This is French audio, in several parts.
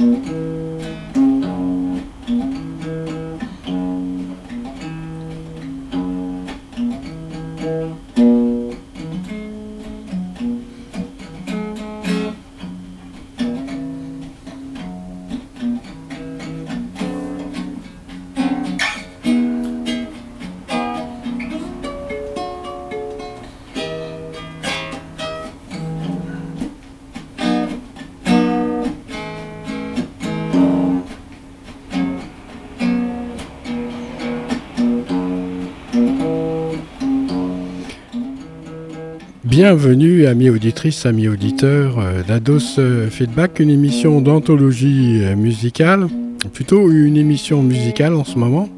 Música Bienvenue, amis auditrices, amis auditeurs euh, d'Ados euh, Feedback, une émission d'anthologie euh, musicale, plutôt une émission musicale en ce moment.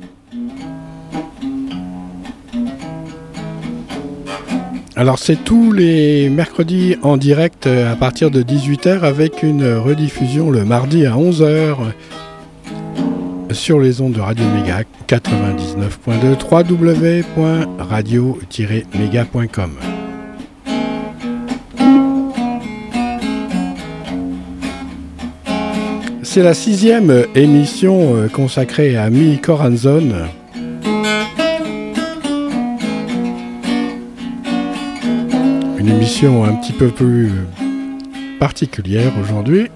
Alors c'est tous les mercredis en direct à partir de 18h avec une rediffusion le mardi à 11h sur les ondes de Radio Méga 99.2 www.radio-méga.com. C'est la sixième émission euh, consacrée à Mi Coranzon. Une émission un petit peu plus particulière aujourd'hui.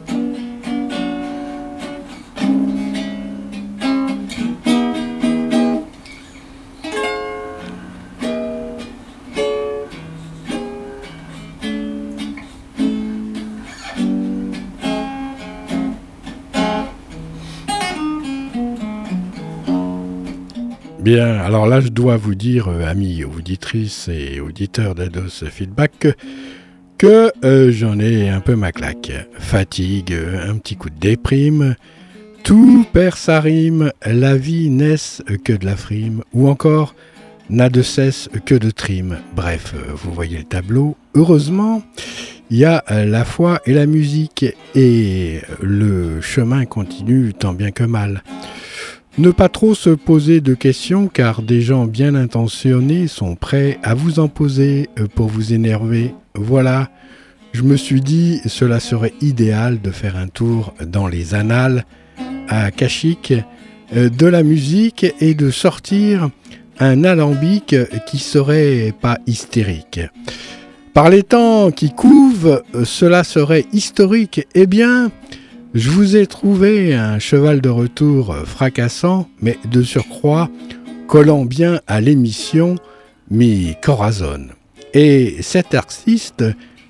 Bien, alors là, je dois vous dire, euh, amis auditrices et auditeurs d'Ados Feedback, que euh, j'en ai un peu ma claque. Fatigue, un petit coup de déprime, tout perd sa rime, la vie n'est que de la frime, ou encore n'a de cesse que de trime. Bref, euh, vous voyez le tableau. Heureusement, il y a la foi et la musique, et le chemin continue tant bien que mal. Ne pas trop se poser de questions car des gens bien intentionnés sont prêts à vous en poser euh, pour vous énerver. Voilà, je me suis dit cela serait idéal de faire un tour dans les annales à Kashik euh, de la musique et de sortir un alambic qui serait pas hystérique. Par les temps qui couvent, euh, cela serait historique. Eh bien, je vous ai trouvé un cheval de retour fracassant, mais de surcroît collant bien à l'émission Mi Corazon. Et cet artiste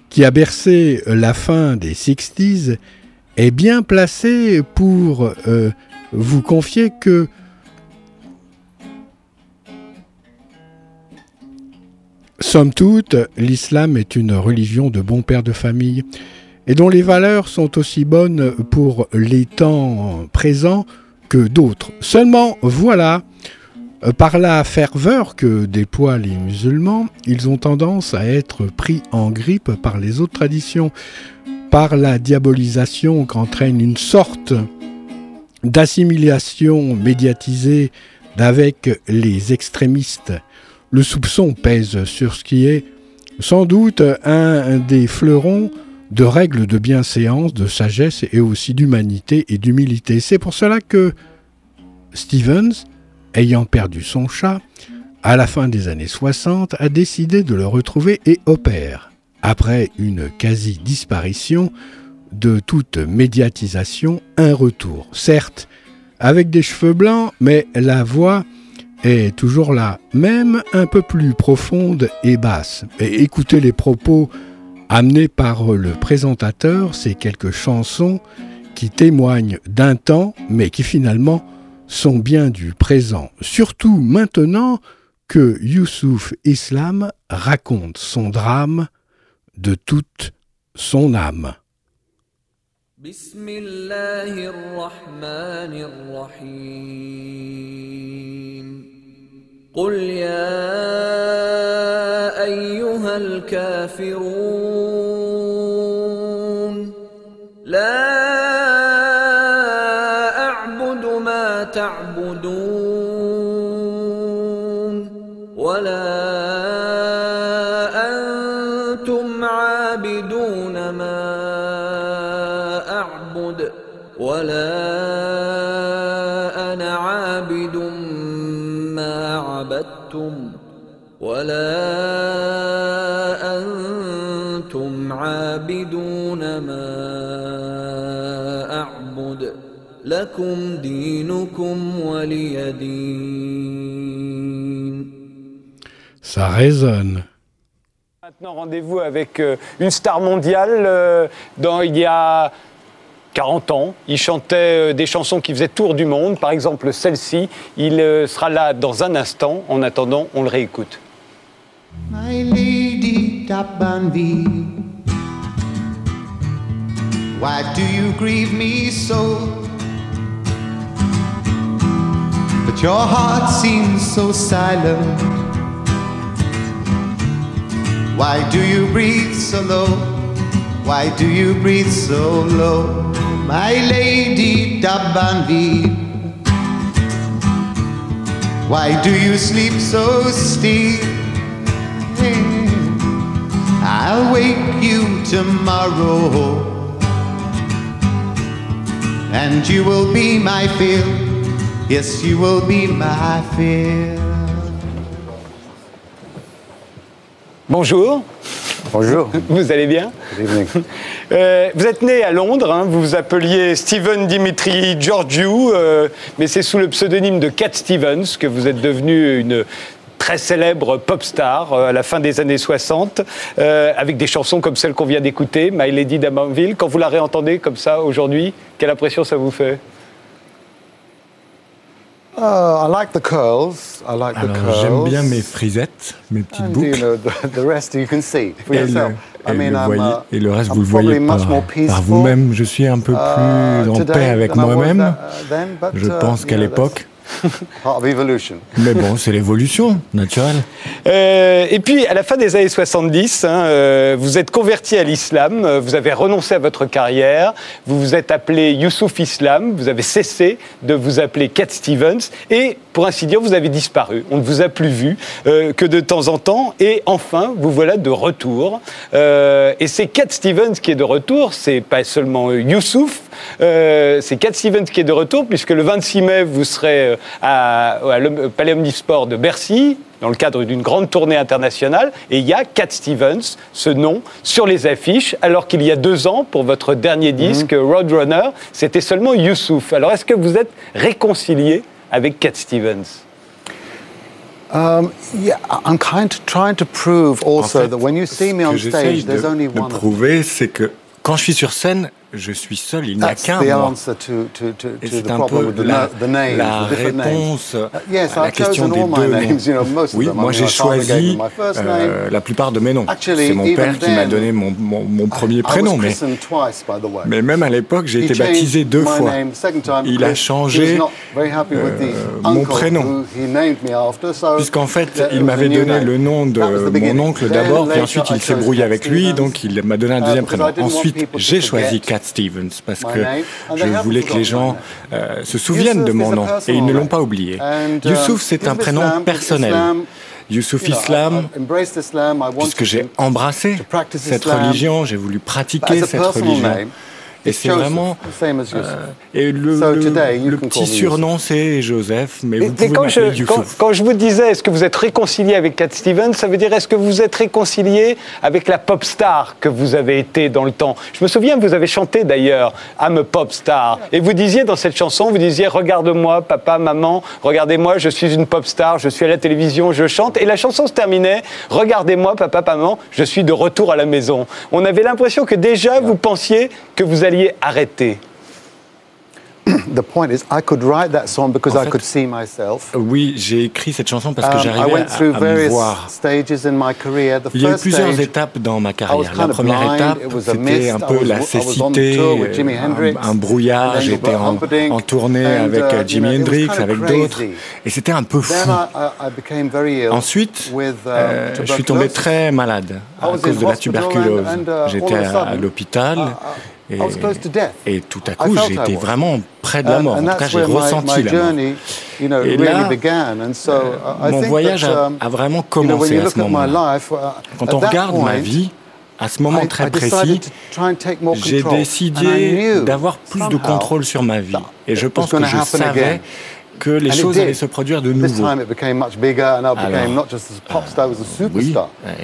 qui a bercé la fin des 60s est bien placé pour euh, vous confier que Somme toute, l'islam est une religion de bons pères de famille et dont les valeurs sont aussi bonnes pour les temps présents que d'autres. Seulement, voilà, par la ferveur que déploient les musulmans, ils ont tendance à être pris en grippe par les autres traditions, par la diabolisation qu'entraîne une sorte d'assimilation médiatisée d'avec les extrémistes. Le soupçon pèse sur ce qui est sans doute un des fleurons de règles de bienséance, de sagesse et aussi d'humanité et d'humilité. C'est pour cela que Stevens, ayant perdu son chat, à la fin des années 60, a décidé de le retrouver et opère, après une quasi-disparition de toute médiatisation, un retour. Certes, avec des cheveux blancs, mais la voix est toujours là, même un peu plus profonde et basse. Et écoutez les propos Amené par le présentateur, c'est quelques chansons qui témoignent d'un temps, mais qui finalement sont bien du présent. Surtout maintenant que Youssouf Islam raconte son drame de toute son âme. قل يا ايها الكافرون لا لكم دينكم ولي دين Ça résonne. Maintenant, rendez-vous avec euh, une star mondiale. euh, dans, il y a 40 ans, il chantait euh, des chansons qui faisaient tour du monde, par exemple celle-ci. Il euh, sera là dans un instant. En attendant, on le réécoute. My lady Tabanvi, why do you grieve me so? But your heart seems so silent. Why do you breathe so low? Why do you breathe so low? My lady Tabanvi, why do you sleep so still? I'll wake you tomorrow, and you will be my fear. Yes, you will be my fear. Bonjour, Bonjour. vous allez bien? Euh, vous êtes né à Londres, hein, vous vous appeliez Stephen Dimitri Georgiou, euh, mais c'est sous le pseudonyme de Cat Stevens que vous êtes devenu une très célèbre pop star euh, à la fin des années 60, euh, avec des chansons comme celle qu'on vient d'écouter, My Lady d'Amanville. Quand vous la réentendez comme ça aujourd'hui, quelle impression ça vous fait? Uh, I like the curls. I like the Alors curls. j'aime bien mes frisettes, mes petites And, you boucles. know, the, the rest you can see for Et le, yourself. et le voyez- uh, et le reste, I'm vous le voyez par, par vous-même. Je suis un peu plus uh, en today paix avec moi-même. uh, then, but, Je uh, pense qu'à l'époque. That's Part of evolution. Mais bon, c'est l'évolution naturelle. Euh, et puis, à la fin des années 70, hein, euh, vous êtes converti à l'islam, euh, vous avez renoncé à votre carrière, vous vous êtes appelé Youssouf Islam, vous avez cessé de vous appeler Cat Stevens, et pour ainsi dire, vous avez disparu. On ne vous a plus vu euh, que de temps en temps, et enfin, vous voilà de retour. Euh, et c'est Cat Stevens qui est de retour, c'est pas seulement Youssouf, euh, c'est Cat Stevens qui est de retour, puisque le 26 mai, vous serez euh, à, à le Palais Omnisport de Bercy, dans le cadre d'une grande tournée internationale, et il y a Cat Stevens, ce nom, sur les affiches, alors qu'il y a deux ans, pour votre dernier disque, Roadrunner, c'était seulement Youssouf. Alors est-ce que vous êtes réconcilié avec Cat Stevens? Um, yeah, I'm kind of trying to prove En also fait, that when you see me ce on que j'essaye stage, there's de, only de one. of prouver, c'est que quand je suis sur scène, je suis seul. Il n'y a qu'un moi. c'est un peu la, réponse Uh, yes, à la question des deux names, noms. you know, most of Oui, moi j'ai choisi euh, la plupart de mes noms. C'est mon père qui m'a donné mon, mon, mon premier prénom, mais, même à l'époque, j'ai été baptisé deux fois. Il a changé euh, mon prénom. Puisqu'en fait, il m'avait donné le nom de mon oncle d'abord, puis ensuite il s'est brouillé avec lui, donc il m'a donné un Uh, deuxième prénom. Ensuite, j'ai choisi Cat Stevens parce que je voulais que les gens euh, se souviennent de mon nom et ils ne l'ont pas oublié. Um, Youssouf, c'est un prénom personnel. Youssouf Islam, puisque j'ai embrassé cette religion, j'ai voulu pratiquer cette religion. Et c'est vraiment. euh, et le, So le- today, you le can petit surnom, c'est Joseph, mais Et- vous pouvez quand, je, quand, quand je vous disais, est-ce que vous êtes réconcilié avec Cat Stevens, ça veut dire est-ce que vous êtes réconcilié avec la pop star que vous avez été dans le temps? Je me souviens, vous avez chanté d'ailleurs I'm a pop star. Et vous disiez dans cette chanson, vous disiez Regarde-moi, papa, maman, regardez-moi, je suis une pop star, je suis à la télévision, je chante. Et la chanson se terminait Regardez-moi, papa, maman, je suis de retour à la maison. On avait l'impression que déjà vous pensiez que vous alliez arrêter. The point is, I could write that song because En I could see myself. Oui, j'ai écrit cette chanson parce que Um, I j'arrivais went through à, à me various voir. stages in my career. The Il y a eu first plusieurs stage, étapes dans ma carrière. La première blind, étape, it was a c'était un peu was- la cécité, tour with Jimi un, brouillard. then J'étais en, tournée and, avec uh, euh, you Jimi know, Hendrix, kind of avec d'autres, et c'était un peu fou. Then I, I, I became very ill Ensuite, with, um, euh, je suis tombé très malade à cause de la tuberculose. uh, J'étais à, l'hôpital et, tout à coup, j'étais vraiment près de la mort. En tout cas, j'ai ressenti la mort. Et là, I mon voyage a- um, a vraiment commencé à ce moment-là. uh, Quand on regarde ma vie, à ce moment très précis, j'ai décidé d'avoir plus de contrôle sur ma vie. Et je pense que je savais. Que les And choses allaient se produire de nouveau.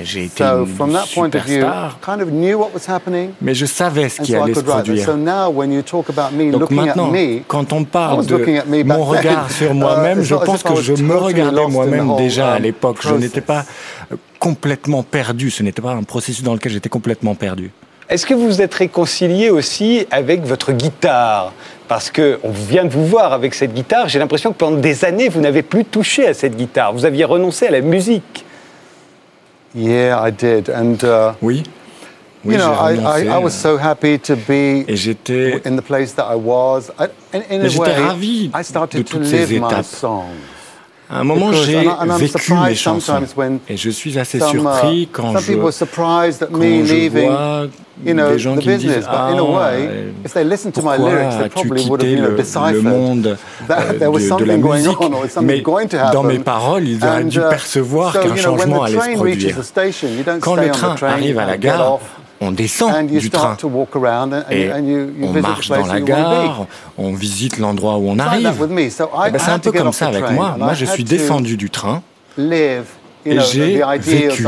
j'ai été So une from that point of view, superstar, kind of knew what was happening, mais je savais ce qui so allait se produire. So now, when you talk about me Donc maintenant, me, quand on parle de me mon regard sur moi-même, Uh, je not as pense que je me regardais moi-même déjà à um, l'époque. Je n'étais pas complètement perdu. Ce n'était pas un processus dans lequel j'étais complètement perdu. Est-ce que vous vous êtes réconcilié aussi avec votre guitare? Parce que on vient de vous voir avec cette guitare. J'ai l'impression que pendant des années, vous n'avez plus touché à cette guitare. Vous aviez renoncé à la musique. Yeah, I did, and uh, Oui, oui, you know, j'ai I. I, I was so happy to be Et j'étais in the place that I was. I, in, in Mais a j'étais way, ravi I started de to toutes ces live my étapes. À un moment, j'ai vécu surprised mes chansons. sometimes when Et je suis assez Some, uh, surpris quand je, quand me je vois des gens the qui me business. disent ah, way, if they listened to my pourquoi lyrics, they as-tu probably would have, quitté le, le monde euh, de, de la musique? Mais dans mes paroles, ils auraient dû uh, percevoir qu'un changement allait se produire. Quand le train arrive à la gare, on descend du train et on marche dans la gare, on visite l'endroit où on arrive. Eh ben, c'est un peu comme ça avec moi. Moi, je suis descendu du train et j'ai vécu,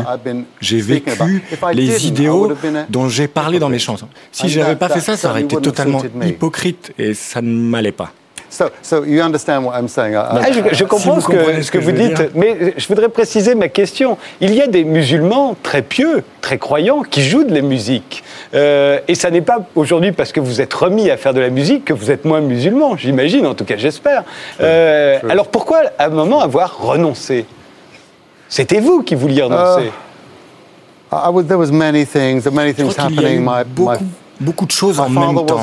j'ai vécu les idéaux dont j'ai parlé dans mes chansons. Si j'avais pas fait ça, ça aurait été totalement hypocrite et ça ne m'allait pas. So, so you understand what I'm saying? I- Ah, je, comprends ce que, comprenez ce que vous dites, dire. mais je voudrais préciser ma question. Il y a des musulmans très pieux, très croyants, qui jouent de la musique. Euh, et ça n'est pas aujourd'hui parce que vous êtes remis à faire de la musique que vous êtes moins musulman, j'imagine, en tout cas j'espère. Euh, alors pourquoi à un moment avoir renoncé? C'était vous qui vouliez renoncer. I was, there was many things, there were many things happening. eu My, beaucoup, my, beaucoup de choses en même temps.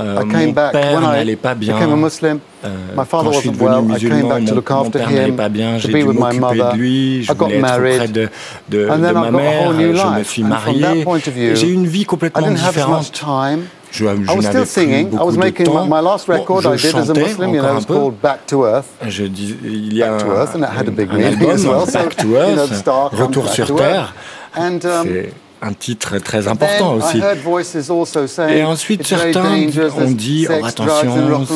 Euh, I came mon back père n'allait pas bien. Euh, my father quand je suis wasn't devenu well. I came musulman, back to mon, look mon after père n'allait him, pas bien, j'ai dû m'occuper de lui, je I got voulais être married. auprès de, de, de ma mère, je me suis marié, j'ai eu une vie complètement différente. Je, je n'avais still plus singing. I beaucoup was de making my, temps. Bon, record je I did as a chantais Muslim, you know, encore it un was peu. called Back to Earth. Je dis, il y a Back to un, Earth, and that had a big un meaning album, as well. So, Back to Earth, Retour sur Terre. Um, C'est un titre très important aussi. Et ensuite, certains ont dit, oh, attention,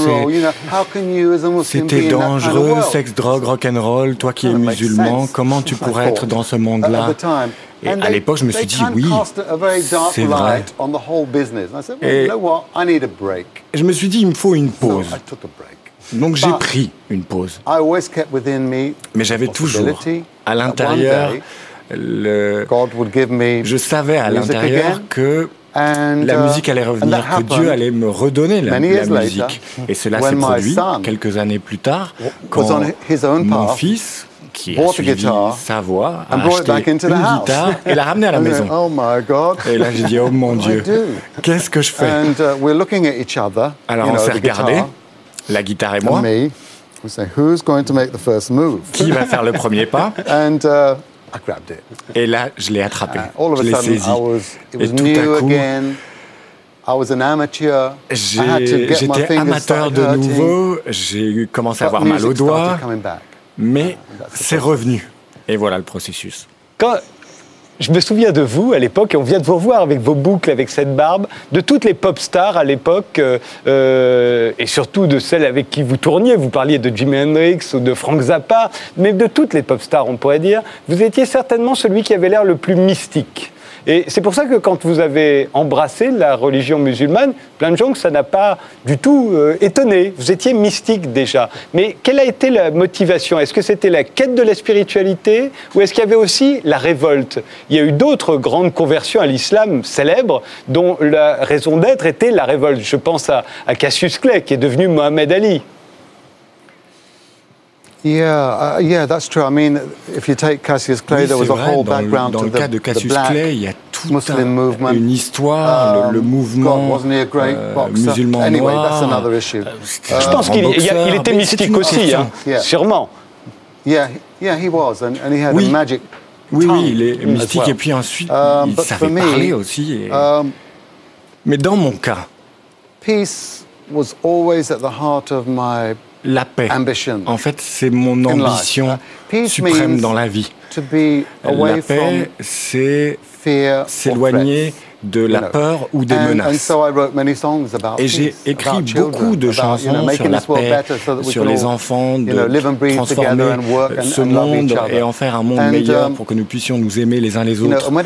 C'était dangereux, sexe, drogue, rock'n'roll. Toi qui es musulman, comment tu pourrais être dans ce monde-là? Et à l'époque, je me suis dit, oui, c'est vrai. Et- you know what? I need a break. Je me suis dit, il me faut une pause. I took a break. Donc j'ai pris une pause. I always kept within me Mais j'avais toujours, à l'intérieur, le... God would give me je savais à l'intérieur que la uh, musique allait revenir, que Dieu allait me redonner la, musique. Et cela s'est produit quelques années plus tard, quand mon fils, qui a suivi guitar sa voix, a acheté back into the une guitare et l'a ramenée à la maison. oh my God. Et là, j'ai dit, oh mon Dieu, qu'est-ce que je fais? And uh, we're looking at each other, Alors on s'est the regardé, guitar la guitare et moi, and me. We say, who's going to make the first move? qui va faire le premier pas? And uh, I grabbed it. Et là, je l'ai attrapé, Uh, all of je a l'ai sudden, saisi. I was, it Et was tout new à coup, again. I was an amateur. I had to j'ai- get my j'étais amateur de nouveau, j'ai commencé à avoir mal aux doigts, mais the c'est revenu. Et voilà le processus. Quand je me souviens de vous à l'époque, et on vient de vous revoir avec vos boucles, avec cette barbe, de toutes les pop stars à l'époque, euh, euh, et surtout de celles avec qui vous tourniez. Vous parliez de Jimi Hendrix ou de Frank Zappa, mais de toutes les pop stars, on pourrait dire. Vous étiez certainement celui qui avait l'air le plus mystique. Et c'est pour ça que quand vous avez embrassé la religion musulmane, plein de gens que ça n'a pas du tout euh, étonné. Vous étiez mystique déjà. Mais quelle a été la motivation? Est-ce que c'était la quête de la spiritualité ou est-ce qu'il y avait aussi la révolte? Il y a eu d'autres grandes conversions à l'islam célèbres dont la raison d'être était la révolte. Je pense à, à Cassius Clay qui est devenu Mohamed Ali. Yeah, uh, yeah, that's true. I mean, if you take Cassius Clay, Oui, there was c'est a vrai, whole dans le, background dans to le the, cas de the Cassius black Clay, il y a tout Muslim un- movement. une histoire, le, le Um, mouvement God, wasn't he a great euh, boxer? musulman Anyway, noir. that's another issue. Euh, c'était Je pense qu'il était mystique aussi, hein, Yeah. sûrement. Yeah, yeah, he was, and, and he had Oui. a magic. Oui, tongue oui, il est as mystique well. et puis ensuite Um, il but savait for me, parler aussi. et- Um, Mais dans mon cas, peace was always at the heart of my La paix. En fait, c'est mon ambition suprême dans la vie. To be away La paix, c'est s'éloigner de la peur ou des menaces. so I wrote many songs about Et j'ai écrit beaucoup de chansons sur la paix, sur les enfants, de transformer ce monde et en faire un monde meilleur um, pour que nous puissions nous aimer les uns les autres. Mais-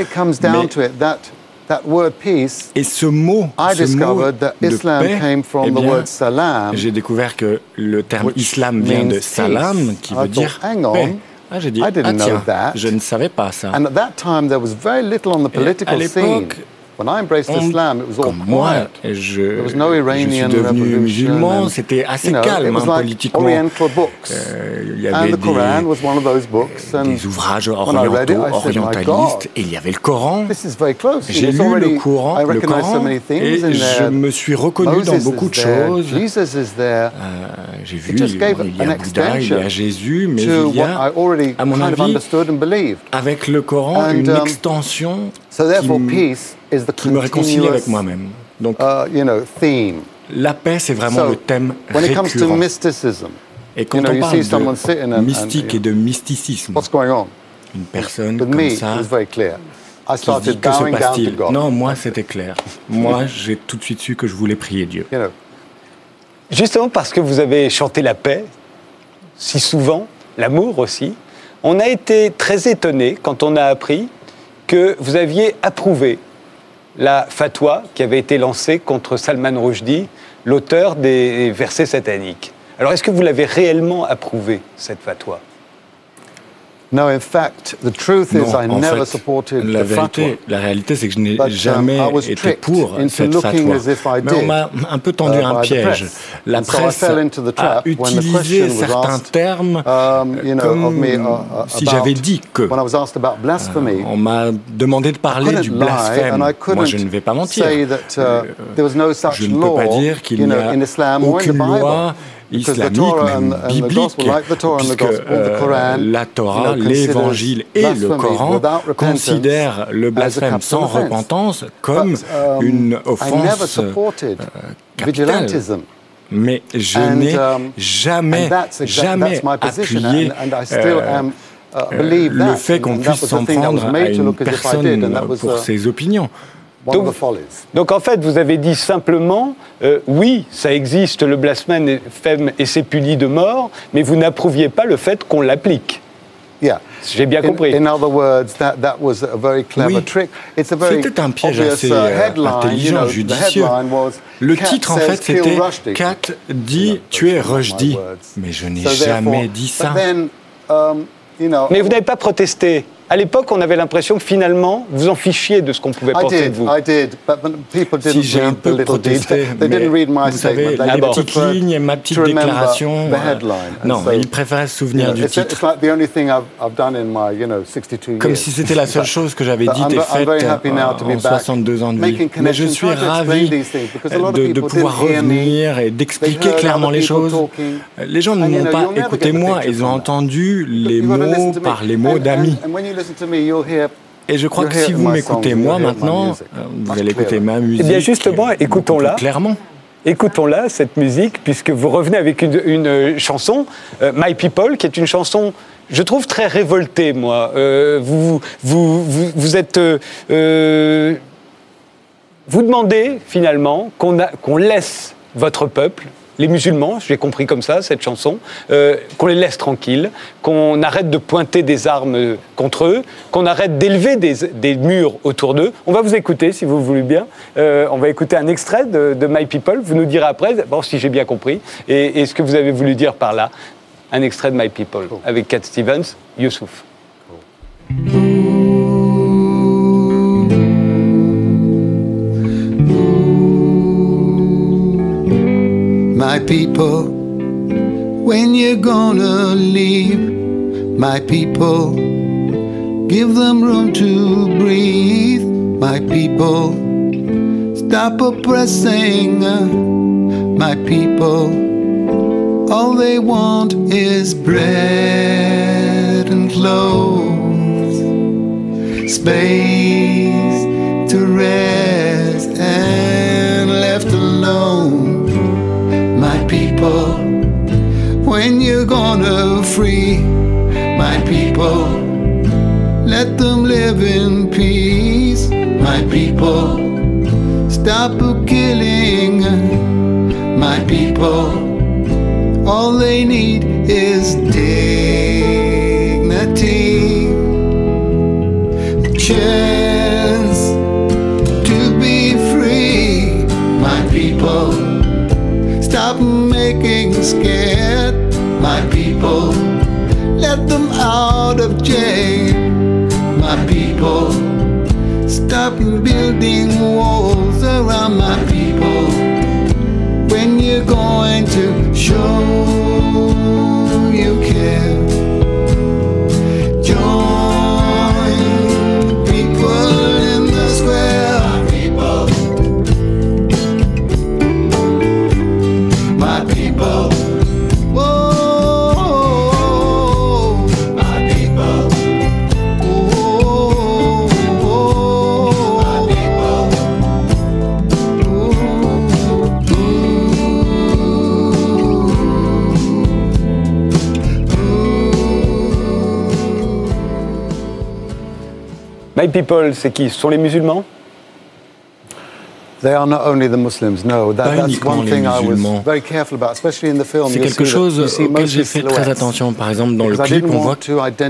Et ce mot, I ce mot discovered that de Islam paix, came from eh the bien, word salam. j'ai découvert que le terme islam vient de salam, qui I veut dire paix. Ah, j'ai dit, ah know tiens, that. je ne savais pas ça. And at that time, there was very little on the Et à political scene. l'époque, When I embraced on- Islam, it was all comme moi, quiet. je, There was no je Iranian suis devenu revolution musulman, c'était assez calme it was hein, like politiquement. Oriental books. Euh, il y and avait the Quran des, was one of those books. And des ouvrages orientaux, I said, "My orientalistes, et il y avait le Coran. this is very close. You J'ai lu already- le Coran, I le recognize Coran so many things et in je there. me suis reconnu Moses dans beaucoup de choses. Jesus is there. Euh, J'ai vu, It just gave il y an a Bouddha, il y a extension Jésus, mais to il y what I a, already à mon kind of avis, understood and believed. avec le Coran, une um, extension So therefore, qui, qui me réconcilie avec moi-même. Donc, uh, you know, theme. la paix, c'est vraiment So, le thème when it comes to récurrent. mysticism, Et quand you know, on parle de mystique et de mysticisme, what's going on? une personne With comme me, ça it was very clear. I qui se dit started que se passe-t-il? Non, moi c'était clair. Moi, j'ai tout de suite su que je voulais prier Dieu. You know, Justement parce que vous avez chanté la paix si souvent, l'amour aussi, on a été très étonné quand on a appris que vous aviez approuvé la fatwa qui avait été lancée contre Salman Rushdie, l'auteur des versets sataniques. Alors est-ce que vous l'avez réellement approuvé, cette fatwa? No, in fact, the truth is Non, I never fait, supported la the vérité, la réalité, c'est que je n'ai um, jamais I was été pour cette looking fatwa. as if I Mais on m'a un peu tendu uh, un piège. La And so presse the a utilisé certains asked, termes um, you know, comme me, uh, uh, si about- j'avais dit que. When I was asked about blasphemy, On m'a demandé de parler du blasphème. and I Moi, je ne couldn't vais pas mentir. say that uh, there was no such Je ne peux law, pas dire qu'il n'y a in Islam or in the aucune loi islamique, biblique, puisque euh, la Torah, l'évangile et le Coran considèrent le blasphème sans repentance comme um, une I never offense supported capitale. Mais je n'ai um, jamais, jamais that's my position, appuyé and, and I still euh, uh, euh, believe le that. fait qu'on puisse s'en prendre à une personne pour uh, ses opinions. One of Donc- the follies. Donc en fait, vous avez dit simplement, euh, oui, ça existe, le blasphème et c'est puni de mort, mais vous n'approuviez pas le fait qu'on l'applique. Yeah. J'ai bien In, compris. in other words, that, that was a very clever Oui. trick. It's a very C'était un piège obvious assez uh, euh, headline. intelligent, you know, judicieux. Le Kat titre, en fait, "Kill c'était Rushdie." Kat dit tuer Rushdie. Mais je n'ai So jamais dit ça. then, um, you know, Mais vous n'avez pas protesté. À l'époque, on avait l'impression que finalement, vous en fichiez de ce qu'on pouvait I penser did, de vous. I did, but but people didn't Si j'ai un read the peu little protesté. They didn't read my vous savez, petites preferred lignes et ma petite déclaration. the headline. And non, so, ils préféraient se souvenir you know, du titre. like the only thing I've, I've done in my, you know, 62 Comme years. si c'était la seule But- chose que j'avais dite I'm et faite very happy now to be en back 62 ans de vie. Mais je suis trying to explain ravi these things, because a lot of de, de people pouvoir revenir et They d'expliquer heard clairement les choses. talking. Les gens ne m'ont pas écouté moi, ils ont entendu les mots par les mots d'amis. And when you listen to me, you'll hear Et je crois que si vous m'écoutez moi maintenant, euh, vous allez écouter ma musique. bien, justement, euh, écoutons-la. Clairement. Écoutons-la, cette musique, puisque vous revenez avec une, une, euh, chanson, euh, My People, qui est une chanson, je trouve, très révoltée, moi. Euh, vous, vous, vous, vous êtes... euh, vous demandez, finalement, qu'on laisse votre peuple, les musulmans, j'ai compris comme ça, cette chanson, euh, qu'on les laisse tranquilles, qu'on arrête de pointer des armes contre eux, qu'on arrête d'élever des, des murs autour d'eux. On va vous écouter, si vous voulez bien. Euh, on va écouter un extrait de, de My People. Vous nous direz après, bon, si j'ai bien compris, et, et ce que vous avez voulu dire par là. Un extrait de My People, avec Cat Stevens, Youssouf. My people, when you're gonna leave, my people, give them room to breathe. My people, stop oppressing. My people, all they want is bread and clothes, space to rest and left alone. People, when you're gonna free my people. Let them live in peace, my people. Stop killing, my people. All they need is dignity, a chance to be free, my people. Stop making scared, my people. Let them out of jail, my people. Stop building walls around my people. When you're going to show My people, c'est qui? Ce sont les musulmans They are not only the Muslims, no. That, Pas that's uniquement one les thing I was musulmans. very careful about, especially in the film. C'est quelque chose auquel j'ai fait très attention. Par exemple, dans le clip, on voit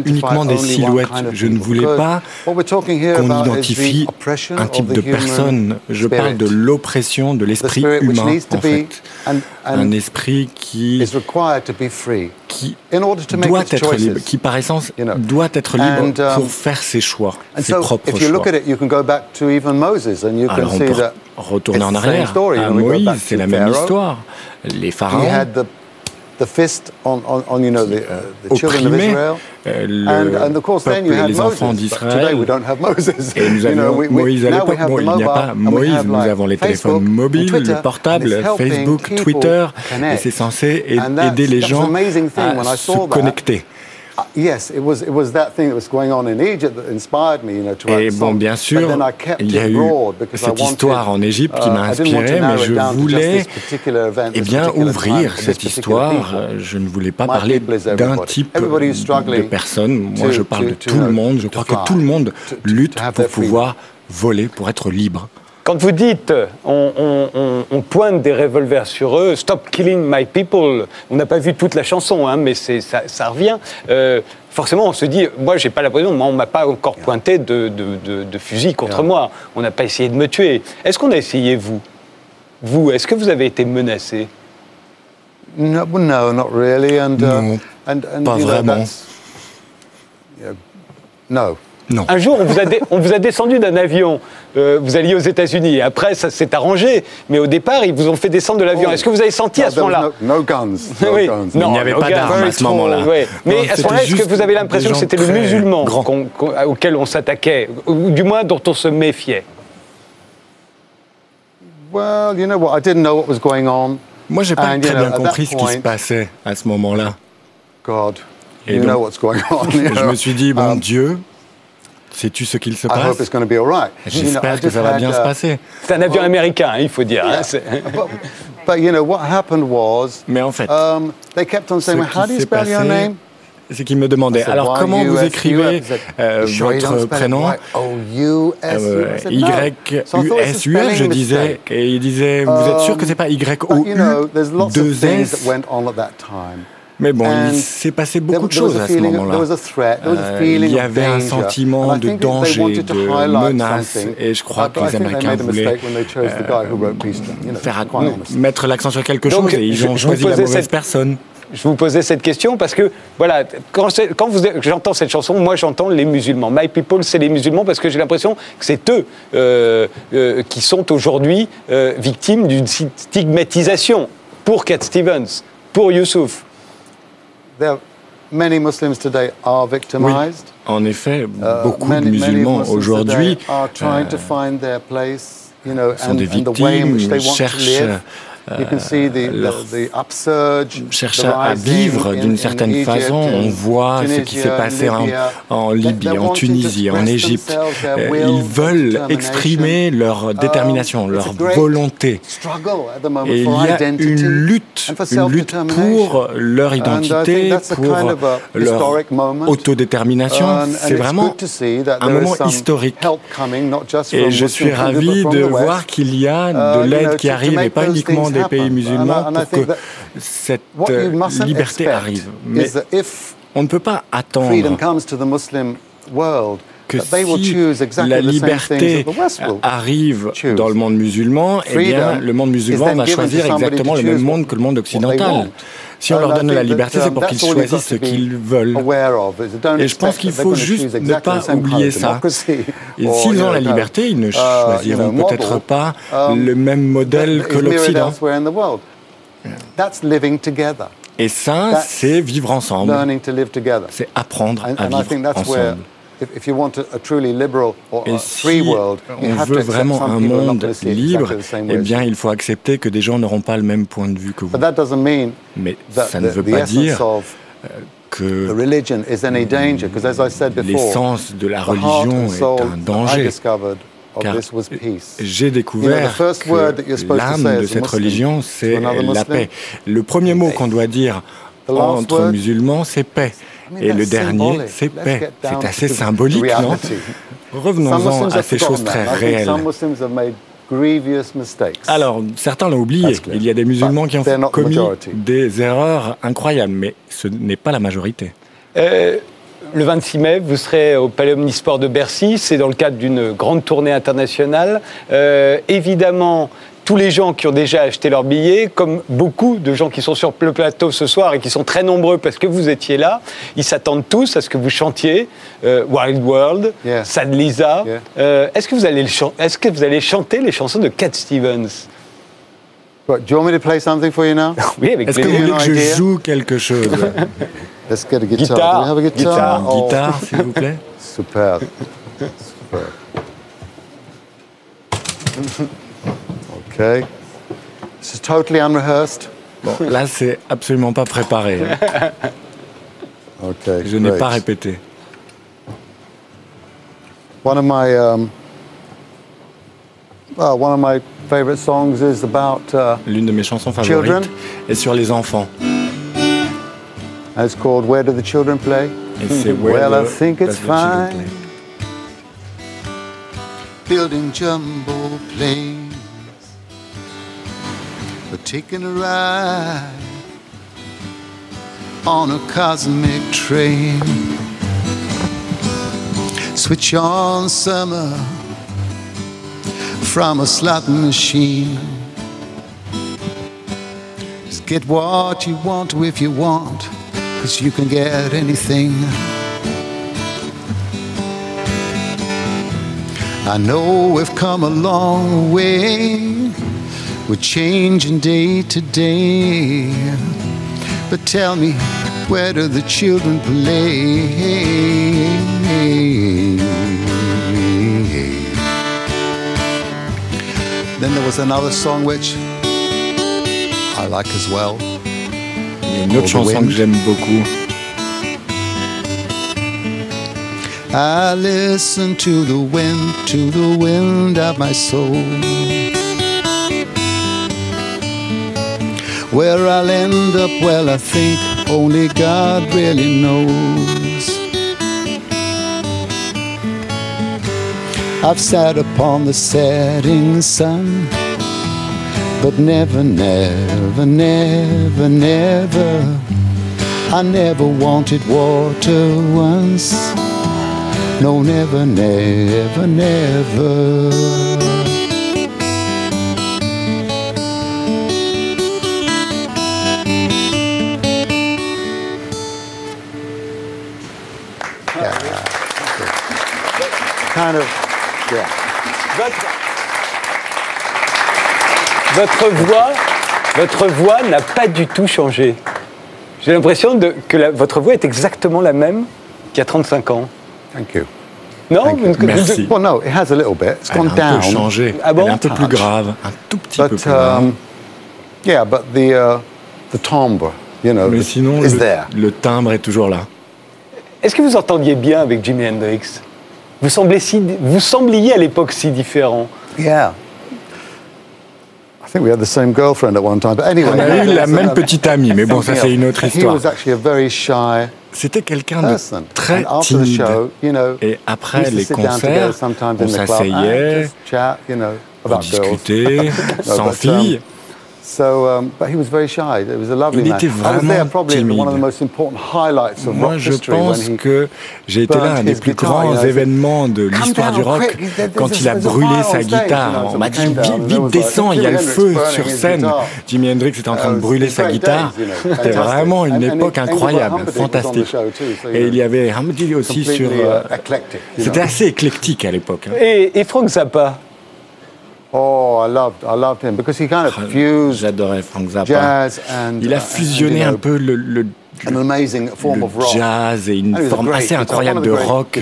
uniquement des silhouettes. Je ne voulais pas what we're talking here qu'on about is the identifie un type de personne. Je parle de l'oppression de l'esprit humain, en fait. Un esprit qui, is required to be free qui in order to make doit être libre, qui par essence doit être libre um, pour faire ses choix, ses propres if you look choix. at it, you can go back to even Moses, and you can Alors on see peut that retourner en arrière à Moïse, back c'est la même histoire. Les pharaons uh, Israel. euh, le And, and of course, then peuple you et had les enfants d'Israël. Et nous avions Moïse à l'époque. Bon, il n'y a pas Moïse, nous avons les téléphones mobiles, le portable, Facebook, Twitter, et c'est censé aider les gens à se connecter. Et bon, bien sûr, il y a eu cette histoire en Égypte qui uh, m'a to inspiré, mais je voulais eh bien ouvrir cette histoire. Je ne voulais pas parler d'un type de personne. Moi, je parle de to, tout le uh, monde. Je crois que tout le monde lutte pour pouvoir voler, pour être libre. Quand vous dites on, on- on- on pointe des revolvers sur eux, Stop killing my people, on n'a pas vu toute la chanson, hein, mais c'est- ça, ça revient. Euh, forcément, on se dit, moi, j'ai pas la position, moi, on m'a pas encore pointé de, de- de- de fusil contre Yeah. moi, on n'a pas essayé de me tuer. Est-ce qu'on a essayé, vous? Vous, est-ce que vous avez été menacé? No, no, not really. And, uh, Non, and, and pas you know, vraiment. know, no. Non. Un jour, on vous a, dé- on vous a descendu d'un avion, euh, vous alliez aux États-Unis, et après, ça s'est arrangé, mais au départ, ils vous ont fait descendre de l'avion. Oh. Est-ce que vous avez senti No, à ce moment-là No, no guns. No Oui. guns. Non, Il n'y avait pas d'armes à ce moment-là. ouais. Mais Non, à ce moment-là, est-ce que vous avez l'impression que c'était le musulman grands. qu'on- qu'on- auquel on s'attaquait, ou du moins dont on se méfiait? Well, you know what? I didn't know what was going on. Moi, j'ai pas And, you très know, bien compris ce qui se passait à ce moment-là. God, Et you donc, know what's going on. you Je me suis dit, bon Um, Dieu, sais-tu ce qu'il se I hope it's passe right. J'espère que ça va bien uh, se passer. C'est un avion américain, il faut dire. hein, c'est- But, but you know what happened was, Mais en fait, um, they kept on ce saying, well, qui "How do you s'est spell your passé, name?" c'est qu'il me demandait, alors "Why comment vous USUF?" écrivez euh, "You sure you don't votre prénom? U. Euh, Y-U-S-U-F, je disais, et il disait, vous êtes sûr que c'est pas that Y-O-U-2-S Mais bon, il s'est passé beaucoup de choses à ce moment-là. Euh, il y avait un sentiment de danger, de menace, et je crois que les Américains voulaient faire mettre l'accent sur quelque chose et ils ont choisi la mauvaise cette- personne. Je vous posais cette question parce que, voilà, quand, quand vous- j'entends cette chanson, moi j'entends les musulmans. My people, c'est les musulmans parce que j'ai l'impression que c'est eux euh, euh, qui sont aujourd'hui euh, victimes d'une stigmatisation pour Cat Stevens, pour Youssouf. There, many Muslims today are victimized. En effet, Uh, beaucoup many- de musulmans Muslims aujourd'hui know, sont des victimes, cherchent live. You can see the, leur cherche à vivre in- d'une in certaine façon. On voit ce qui s'est Tunisia, passé en, Libye, en Tunisie, en Égypte. Euh, Ils veulent exprimer leur Um, détermination, leur volonté. Et il y a une lutte, une lutte pour leur identité, pour leur autodétermination. C'est vraiment un moment historique. Et je suis ravi de voir qu'il y a Uh, de you l'aide qui arrive, et pas uniquement des pays happen. musulmans, pour que cette euh, liberté arrive. Mais on ne peut pas attendre que si choose exactly la liberté arrive dans le monde musulman, eh bien, le monde musulman va choisir exactement le même choose monde que le monde occidental. Si on leur donne la liberté, c'est pour qu'ils choisissent ce qu'ils veulent. Et je pense qu'il faut juste ne pas oublier ça. Et s'ils ont la liberté, ils ne uh, choisiront peut-être pas um, le même modèle que l'Occident. Et ça, c'est vivre ensemble. C'est apprendre à vivre ensemble. If, if you want a, a truly liberal or Et si world, you on have to veut accept vraiment some un monde libre, eh bien, il faut accepter que des gens n'auront pas le même point de vue que vous. But that doesn't mean Mais that ça ne the, veut pas essence dire of the que religion is any danger, because as I said before, l'essence de la religion est un danger. Car this was peace. j'ai découvert the first word that you're que supposed to l'âme say de cette religion, c'est la paix. Le premier mot qu'on doit dire entre musulmans, c'est paix. Et le dernier, symbolic. c'est paix. C'est assez symbolique, non Revenons-en à ces choses très réelles. some Muslims have made grievous mistakes. Alors, certains l'ont oublié. Il y a des musulmans qui ont commis des erreurs incroyables, mais ce n'est pas la majorité. Euh, le 26 mai, vous serez au Palais Omnisport de Bercy. C'est dans le cadre d'une grande tournée internationale. Euh, évidemment, tous les gens qui ont déjà acheté leur billet, comme beaucoup de gens qui sont sur le plateau ce soir et qui sont très nombreux parce que vous étiez là, ils s'attendent tous à ce que vous chantiez euh, Wild World, Yeah. Sad Lisa. Yeah. Euh, Est-ce que, vous allez le chan- est-ce que vous allez chanter les chansons de Cat Stevens? Do you want me to play something for you now? Oui, avec Est-ce que vous voulez que je idea? joue quelque chose? Let's get a guitar. Guitar. Do we have a guitar? Guitar. Oh, Guitare, s'il vous plaît Superb. Superb. Okay. This is totally unrehearsed. Bon, là, c'est absolument pas préparé. Okay. Je n'ai pas répété. One of my um, well, one of my favorite songs is about uh, L'une de mes chansons Children. favorites est sur les enfants. and it's called Where Do the Children Play? Et c'est Where Well, I the- think it's Children fine. Play? building jumbo planes or taking a ride on a cosmic train. Switch on summer from a slot machine. Just get what you want if you want, cause you can get anything. I know we've come a long way. We're changing day to day. But tell me, where do the children play? Then there was another song which I like as well. Une autre chanson que j'aime beaucoup. I listen to the wind, to the wind of my soul. Where I'll end up, well, I think only God really knows. I've sat upon the setting sun, but never, never, never, never. I never wanted water once. No, never, never, never. Kind of, yeah. Votre, votre voix, votre voix n'a pas du tout changé. J'ai l'impression de- que la- votre voix est exactement la même qu'il y a 35 ans. Thank you. Non Thank vous you. ne- Merci. Well, no, it has a little bit. It's Elle a gone un peu down. changé. Ah bon? Elle est un peu plus grave, un tout petit peu plus grave. um, Yeah, but the uh, the timbre, you know, Mais sinon, is le, there. le timbre est toujours là. Est-ce que vous entendiez bien avec Jimi Hendrix? Vous, semblez si, vous sembliez à l'époque si différent. Yeah. I think we had the same girlfriend at one time. But anyway, On a eu la même petite amie, mais bon, ça c'est une autre He histoire. was actually a very shy C'était quelqu'un de très and after the timide. show, you know, Et we après les sit down concerts, together sometimes on in the club and s'asseyait just chat, you know, pour about girls. discuter, No, sans but, fille. So, but he was very shy. It was a lovely Il man. était vraiment probably at one of the timide. most important highlights of Moi, rock je history when pense he que j'ai été là un des his plus guitar, grands événements de l'histoire du rock quand il a brûlé fire sa on stage, you guitare. On m'a dit vite, descends, il y a le Jimi feu Hendrix sur burning his scène. guitar. Jimi Hendrix était en train de brûler it's sa guitare. C'était fantastic. vraiment une époque incroyable, fantastique. Et il y avait Hamdi aussi sur. euh, uh, C'était assez éclectique à l'époque. hein. Et, et Frank Zappa Oh, I loved, I loved him because he kind of fused J'adorais Frank Zappa. jazz and Il a uh, fusionné and, you un peu le, le- an amazing form le of rock. jazz et une forme great assez incroyable de rock.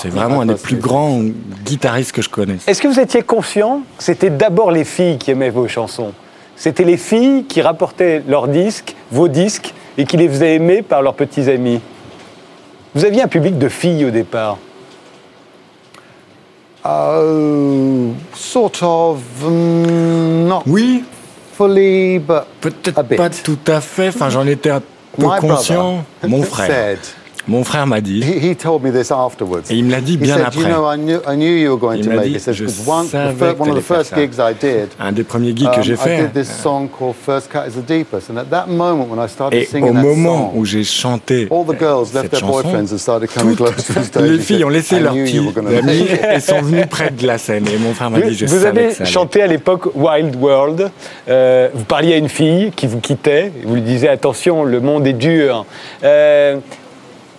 C'est vraiment un des plus grands guitaristes que je connaisse. Est-ce que vous étiez conscient? Que c'était d'abord les filles qui aimaient vos chansons C'était les filles qui rapportaient leurs disques, vos disques, et qui les faisaient aimer par leurs petits amis. Vous aviez un public de filles au départ. Oh, sort of, mm, not Oui, fully, but peut-être bit. pas tout à fait. Enfin, j'en étais un peu My conscient. Mon frère. Mon frère m'a dit. he, he told me this afterwards. Et il me l'a dit He bien said, après. you know, I knew, I knew you were going Il to m'a make dit, it. He said, je one, savais one of the first gigs I did, Un des premiers gigs que um, j'ai I fait. did this song called First Cut is the Deepest. And at that moment, when I started Et singing au moment song, où j'ai chanté all the girls left cette their chanson, boyfriends and started coming toutes close to the stage. les filles ont laissé leurs petits amis et sont venus près de la scène. Et mon frère m'a dit, je vous savais avez que ça allait. chanté à l'époque Wild World. Euh, vous parliez à une fille qui vous quittait. Vous lui disiez attention, le monde est dur. Euh,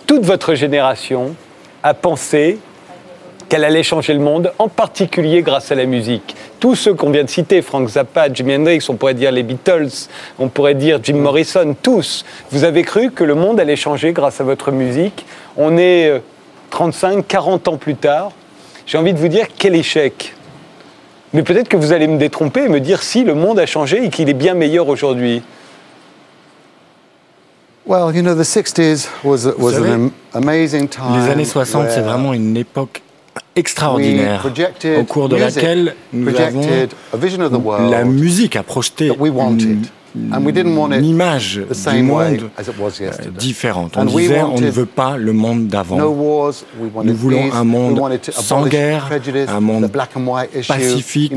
toute votre génération a pensé qu'elle allait changer le monde, en particulier grâce à la musique. Tous ceux qu'on vient de citer, Frank Zappa, Jimi Hendrix, on pourrait dire les Beatles, on pourrait dire Jim Morrison, tous, vous avez cru que le monde allait changer grâce à votre musique. On est euh, 35, 40 ans plus tard. J'ai envie de vous dire quel échec. Mais peut-être que vous allez me détromper et me dire si le monde a changé et qu'il est bien meilleur aujourd'hui. Well, you know, the 60s was, was savez, an am- amazing time. Les années 60, c'est vraiment une époque extraordinaire projected au cours de laquelle nous avons projected a vision of the world la musique a projeté une image du monde euh, différente. On disait on ne veut pas le monde d'avant. Nous voulons un monde sans guerre, un monde pacifique,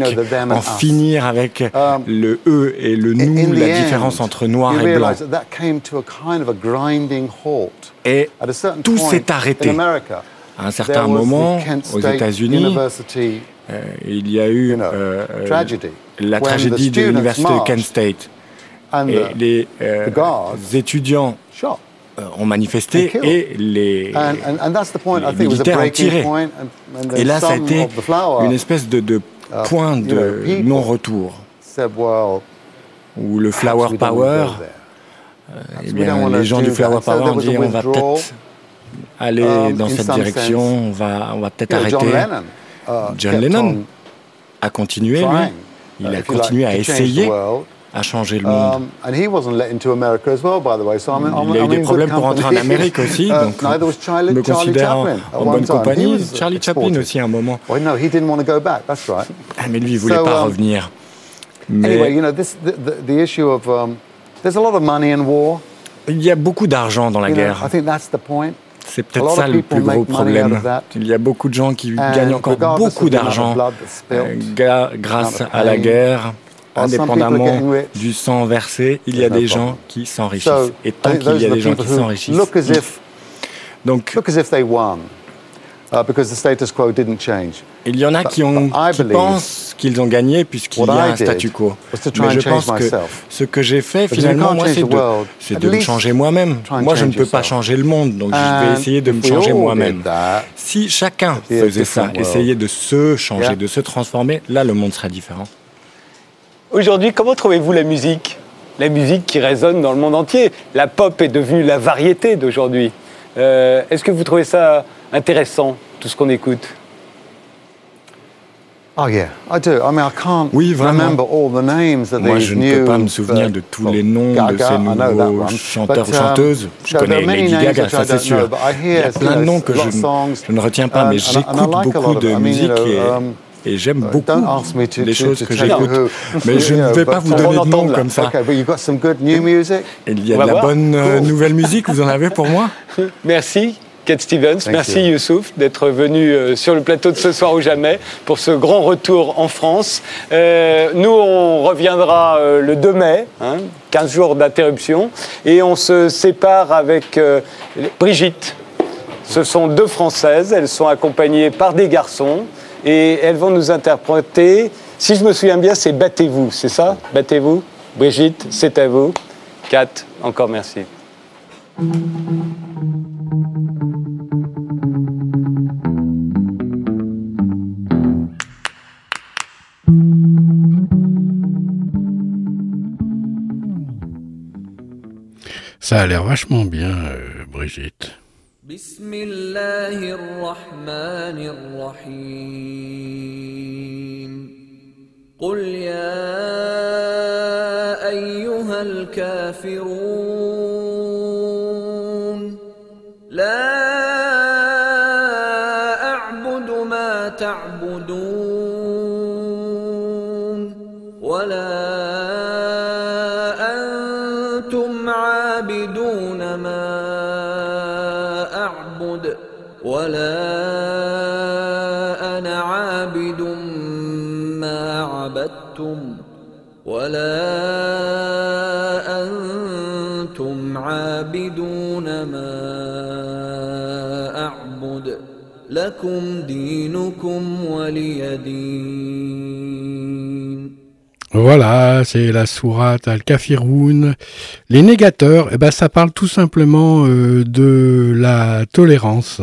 en finir avec Um, le eux et le nous, la différence entre noir et blanc. Et tout s'est arrêté. À un certain moment, aux États-Unis, euh, il y a eu euh, la tragédie de l'université de Kent State. And Et the les euh, étudiants euh, ont manifesté et les, militaires ont tiré. Et là, ça a été une espèce de, de point de non-retour où le flower power, there. eh bien, les gens du flower power ont dit on va peut-être aller Um, dans cette direction, on va, on va peut-être arrêter. John Lennon, uh, John Lennon on a continué, lui. Il uh, a continué à essayer. À changer le monde. Um, and he wasn't let into America as well, by the way. So I'm, I'm, Il a eu des problèmes pour rentrer en Amérique aussi, Uh, donc je me considère en, bonne compagnie. Charlie Chaplin aussi à un moment. Well, no, he didn't want to go back. That's right. Mais lui, il voulait So, pas um, revenir. Mais Anyway, you know, this the, the, the issue of there's a lot of money in war. il y a beaucoup d'argent dans la guerre. I think that's the point. C'est peut-être ça le plus gros problème. Il y a beaucoup de gens qui gagnent encore beaucoup d'argent euh, grâce à la guerre, are indépendamment du sang versé. Il y a des gens qui s'enrichissent. Et tant qu'il y a des gens qui s'enrichissent, look as if donc look as if they won, because the status quo didn't change. il y en a qui, ont, qui pensent qu'ils ont gagné puisqu'il y a un statu quo. Mais je pense que myself. ce que j'ai fait finalement, moi, c'est the de, de me changer moi-même. Moi, je ne peux pas changer le monde, donc je vais essayer de me changer moi-même. Si chacun faisait ça, essayait de se changer, de se transformer, là, le monde serait différent. Aujourd'hui, comment trouvez-vous la musique? La musique qui résonne dans le monde entier. La pop est devenue la variété d'aujourd'hui. Euh, Est-ce que vous trouvez ça intéressant, tout ce qu'on écoute? Oh yeah, I do. I mean, I can't Oui, vraiment. remember all the names of Moi, je ne peux new, pas me souvenir de tous les noms de ces nouveaux chanteurs ou um, chanteuses. Je connais Lady names Gaga, ça c'est sûr. know, but I Il y hear, a plein de noms que je, of ne- songs, je ne retiens pas, mais I j'écoute beaucoup de musique et, um, et j'aime beaucoup to- choses que j'écoute. Mais je ne vais pas vous donner de là. comme ça. Il y a de la bonne euh, nouvelle musique, vous en avez pour moi Merci. Kate Stevens, Thank merci you. Youssouf d'être venu euh, sur le plateau de ce soir ou jamais pour ce grand retour en France. Euh, nous, on reviendra le 2 mai, hein, 15 jours d'interruption, et on se sépare avec euh, Brigitte. Ce sont deux Françaises, elles sont accompagnées par des garçons, et elles vont nous interpréter, si je me souviens bien, c'est Battez-vous, c'est ça? Battez-vous Brigitte, c'est à vous. Kat, encore merci. Ça a l'air vachement bien, euh, Brigitte. بسم الله الرحمن الرحيم. قل يا أيها الكافرون لا أعبد ما تعبدون ولا أنتم عابدون ما ولا انا عابد ما عبدتم ولا انتم عابدون ما اعبد لكم دينكم ولي دين Voilà, c'est la sourate Al-Kafiroun. Les négateurs, eh ben, ça parle tout simplement euh, de la tolérance.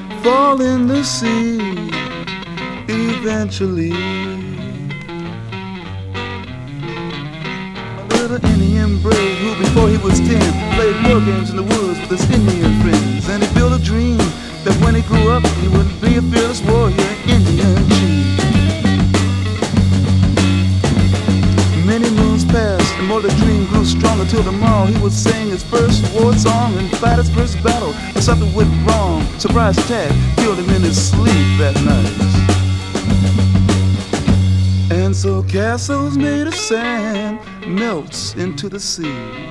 fall in the sea eventually. A little Indian brave who, before he was ten, played war games in the woods with his Indian friends. And he built a dream that when he grew up, he would be a fearless warrior, till tomorrow he would sing his first war song and fight his first battle. But something went wrong. Surprise attack killed him in his sleep that night. And so castles made of sand melts into the sea.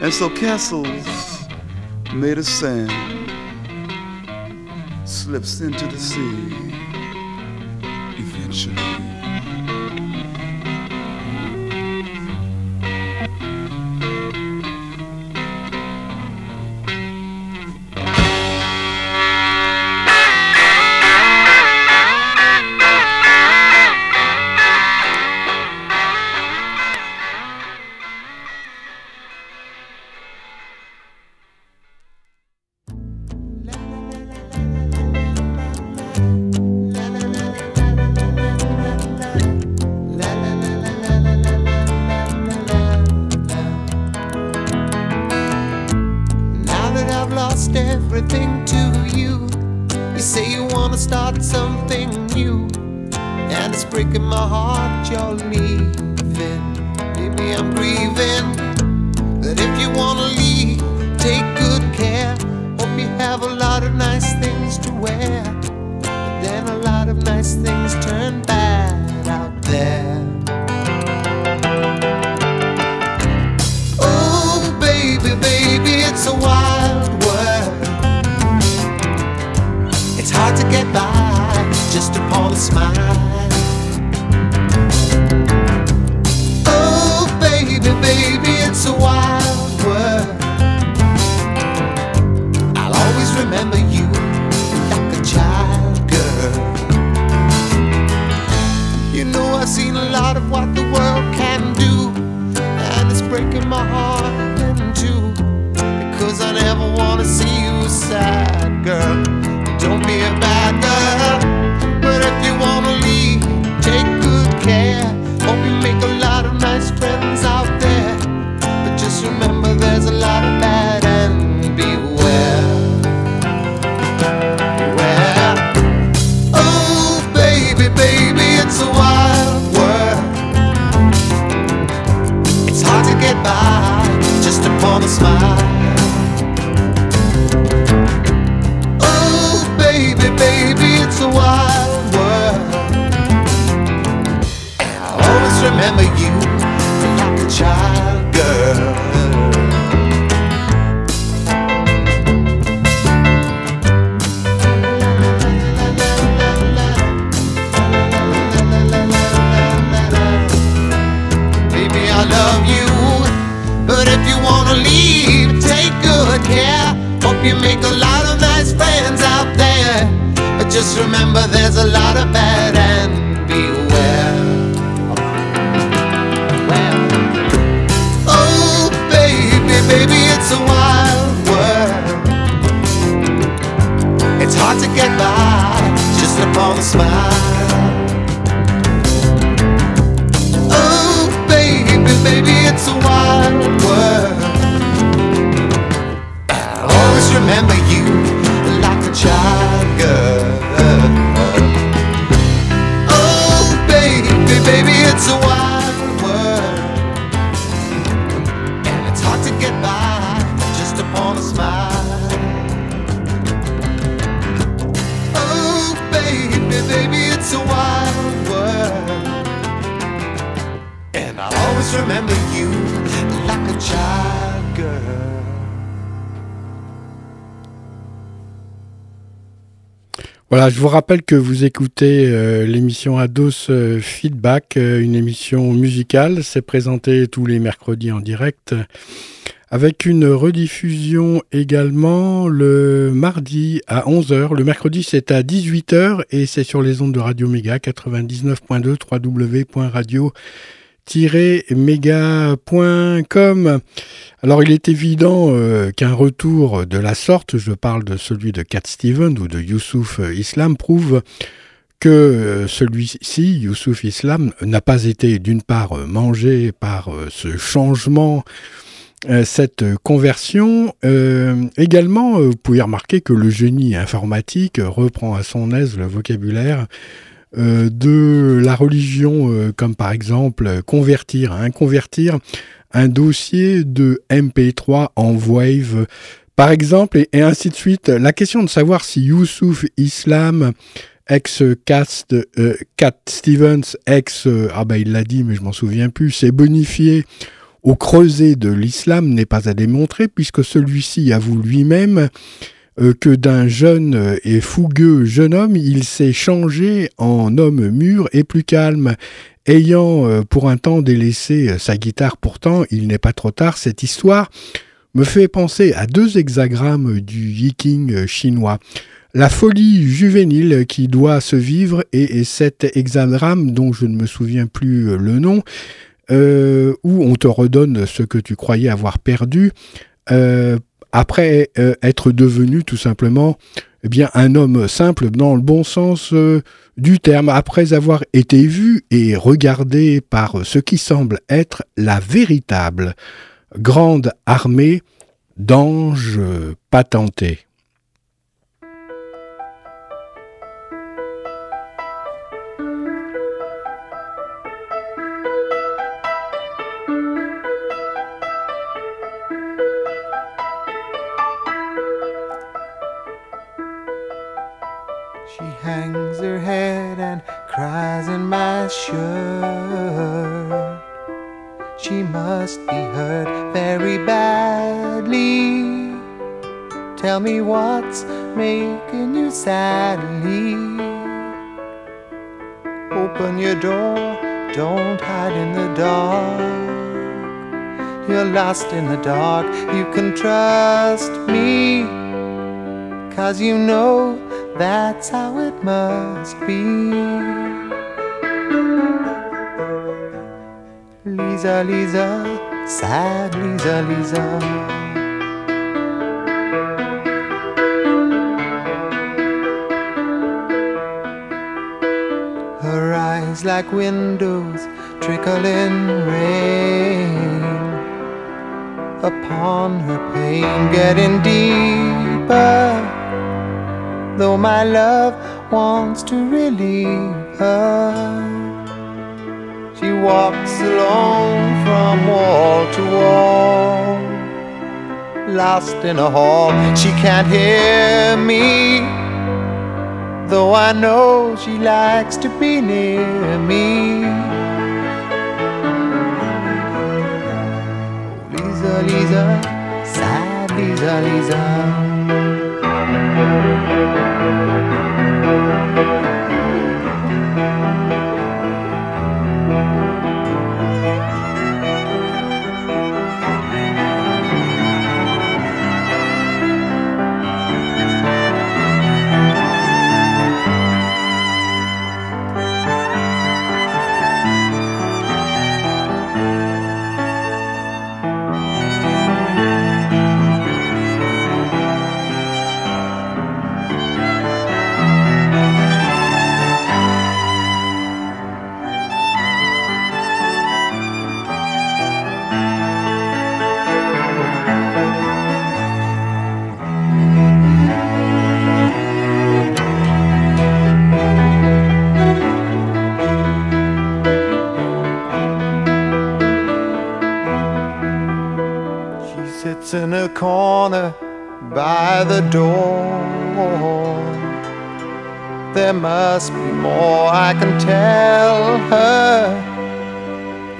and so castles made of sand slips into the sea start something new, and it's breaking my heart you're leaving. Je vous rappelle que vous écoutez euh, l'émission Ados euh, Feedback, euh, une émission musicale. C'est présenté tous les mercredis en direct, avec une rediffusion également le mardi à 11h. Le mercredi, c'est à 18h et c'est sur les ondes de Radio Méga 99.2 www.radio méga.com. Alors il est évident euh, qu'un retour de la sorte, je parle de celui de Cat Stevens ou de Youssouf Islam, prouve que euh, celui-ci, Youssouf Islam, n'a pas été d'une part euh, mangé par euh, ce changement, euh, cette conversion. Euh, également, euh, vous pouvez remarquer que le génie informatique reprend à son aise le vocabulaire euh, de la religion, euh, comme par exemple euh, convertir, hein, convertir un dossier de MP3 en Wave, par exemple, et, ainsi de suite. La question de savoir si Youssouf Islam, euh, Cat Stevens, ex, euh, ah bah il l'a dit, mais je m'en souviens plus, s'est bonifié au creuset de l'islam n'est pas à démontrer, puisque celui-ci avoue lui-même euh, que d'un jeune euh, et fougueux jeune homme, il s'est changé en homme mûr et plus calme. Ayant euh, pour un temps délaissé euh, sa guitare, pourtant, il n'est pas trop tard, cette histoire me fait penser à deux hexagrammes du yiking euh, chinois. La folie juvénile qui doit se vivre et, et cet hexagramme dont je ne me souviens plus euh, le nom, euh, où on te redonne ce que tu croyais avoir perdu, euh, après euh, être devenu tout simplement eh bien, un homme simple dans le bon sens euh, du terme, après avoir été vu et regardé par ce qui semble être la véritable grande armée d'ange patenté. She hangs her head and cries in my shirt. She must be hurt very badly. Tell me what's making you sadly. Open your door, don't hide in the dark. You're lost in the dark, you can trust me. Cause you know that's how it must be. Lisa, Lisa, sad Lisa, Lisa. Her eyes like windows trickling rain upon her pain, getting deeper though my love wants to relieve her. She walks alone from wall to wall, lost in a hall. She can't hear me, though I know she likes to be near me. Lisa, Lisa, sad Lisa, Lisa. Música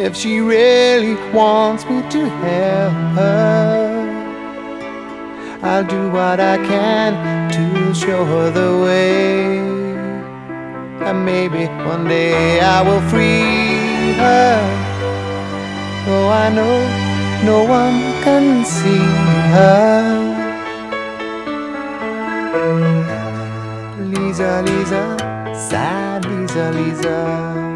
if she really wants me to help her. I'll do what I can to show her the way. And maybe one day I will free her. Though I know no one can see her. Lisa, Lisa, sad Lisa, Lisa.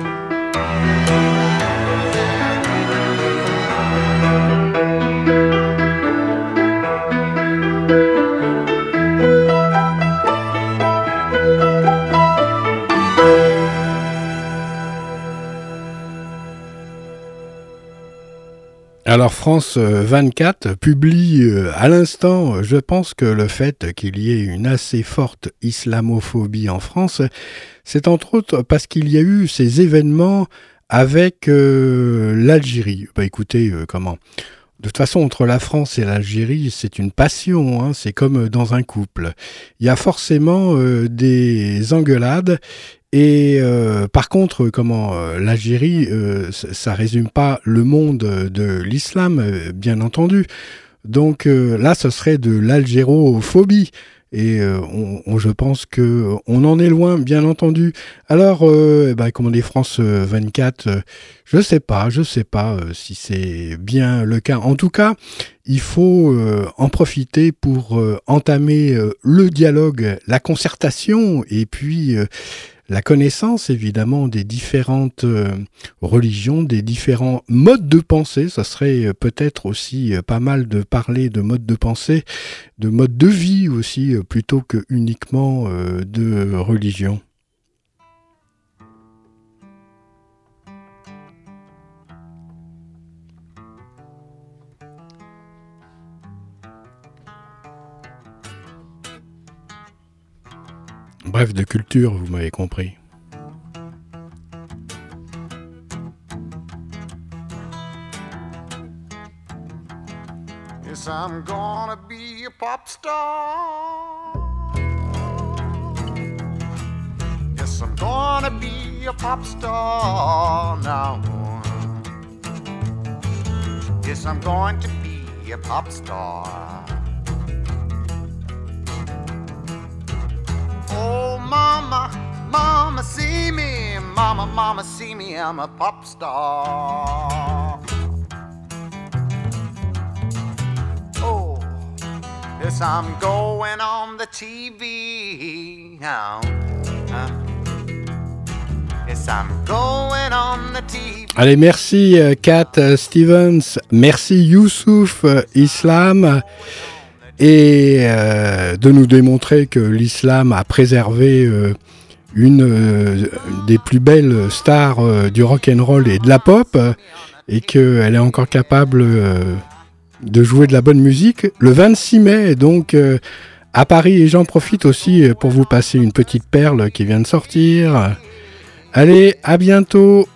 France euh, 24 publie euh, à l'instant, euh, je pense que le fait qu'il y ait une assez forte islamophobie en France, c'est entre autres parce qu'il y a eu ces événements avec euh, l'Algérie. Bah écoutez, euh, comment? De toute façon, entre la France et l'Algérie, c'est une passion, hein, c'est comme dans un couple. Il y a forcément euh, des engueulades et euh, par contre, comment euh, l'Algérie, euh, ça résume pas le monde de l'islam, euh, bien entendu. Donc euh, là, ce serait de l'algérophobie. Et euh, on, on- je pense que on en est loin, bien entendu. Alors, euh, ben, comment dit France euh, 24, euh, je sais pas, je sais pas euh, si c'est bien le cas. En tout cas, il faut euh, en profiter pour euh, entamer euh, le dialogue, la concertation et puis euh, la connaissance évidemment des différentes euh, religions, des différents modes de pensée. Ça serait euh, peut-être aussi euh, pas mal de parler de modes de pensée, de mode de vie aussi, plutôt que uniquement de religion. Bref, de culture, vous m'avez compris. Yes, I'm gonna be a pop star. Yes, I'm gonna be a pop star now. Yes, I'm going to be a pop star. Mama, mama, see me. Mama, mama, see me. I'm a pop star. Oh, yes, I'm going on the TV now. Uh. Allez, merci euh, Kat euh, Stevens, merci Youssouf euh, Islam, et euh, de nous démontrer que l'islam a préservé euh, une euh, des plus belles stars du rock and roll et de la pop, et qu'elle est encore capable de jouer de la bonne musique. Le 26 mai, donc à Paris, et j'en profite aussi pour vous passer une petite perle qui vient de sortir. Allez, à bientôt.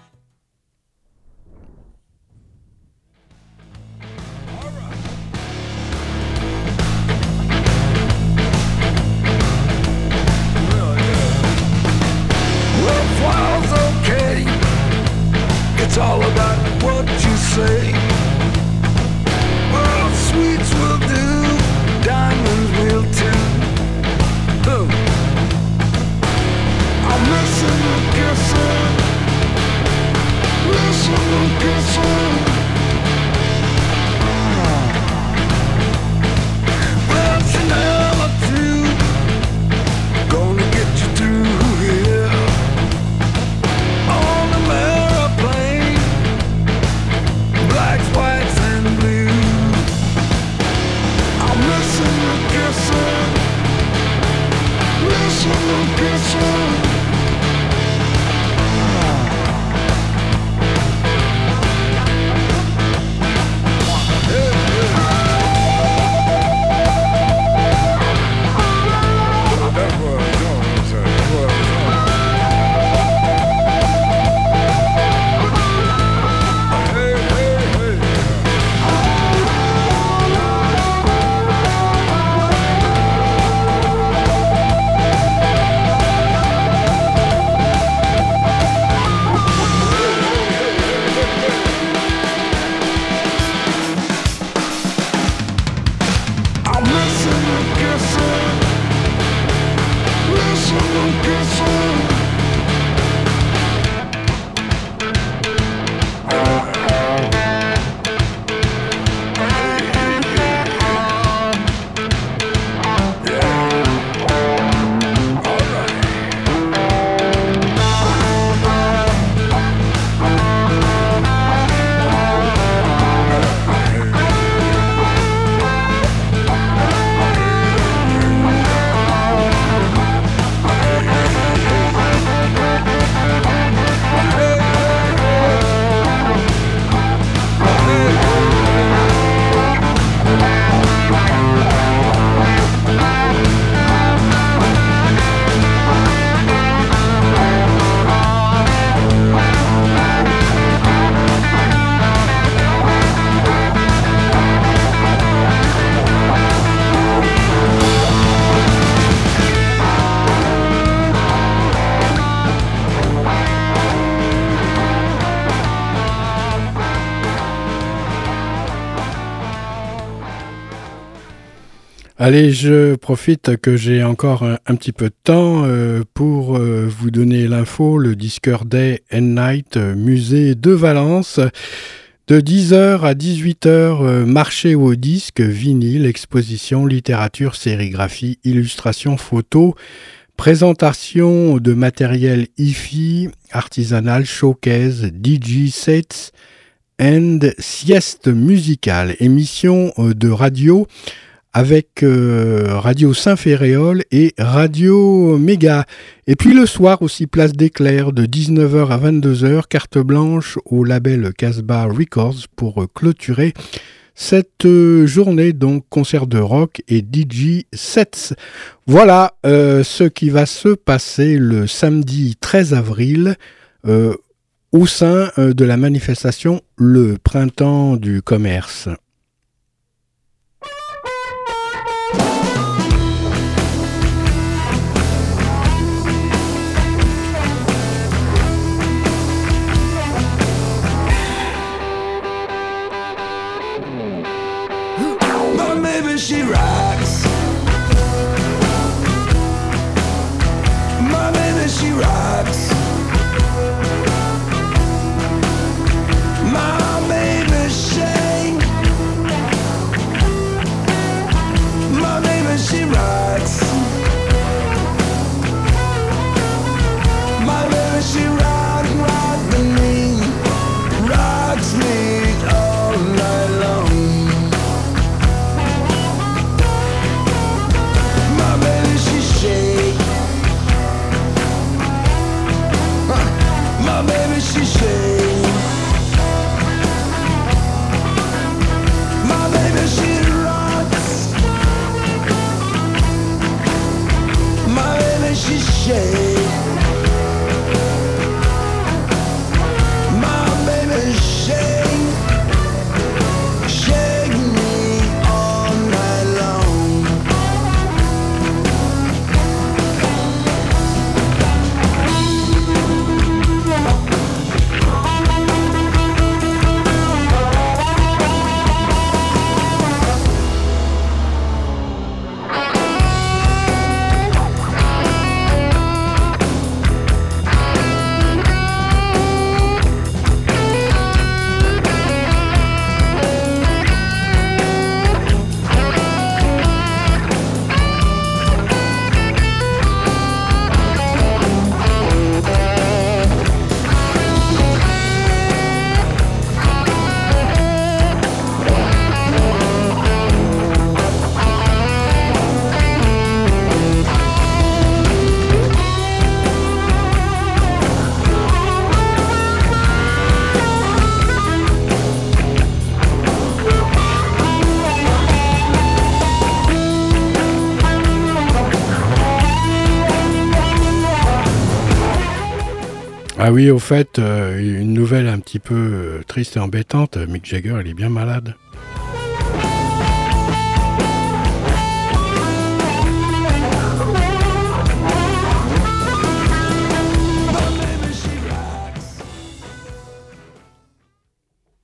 Allez, je profite que j'ai encore un, petit peu de temps euh, pour euh, vous donner l'info, le Disqueur Day and Night euh, musée de Valence. De 10h à 18h, euh, marché au disque, vinyle, exposition, littérature, sérigraphie, illustration, photo, présentation de matériel hi-fi, artisanal, showcase, DJ sets and sieste musicale, émission de radio avec euh, Radio Saint-Féréol et Radio Méga. Et puis le soir aussi, place d'éclair de 19h à 22h, carte blanche au label Casbah Records pour euh, clôturer cette euh, journée, donc concert de rock et DJ sets. Voilà ce qui va se passer le samedi 13 avril au sein de la manifestation Le Printemps du Commerce. My baby, Ah oui, au fait, euh, une nouvelle un petit peu euh, triste et embêtante, Mick Jagger, il est bien malade.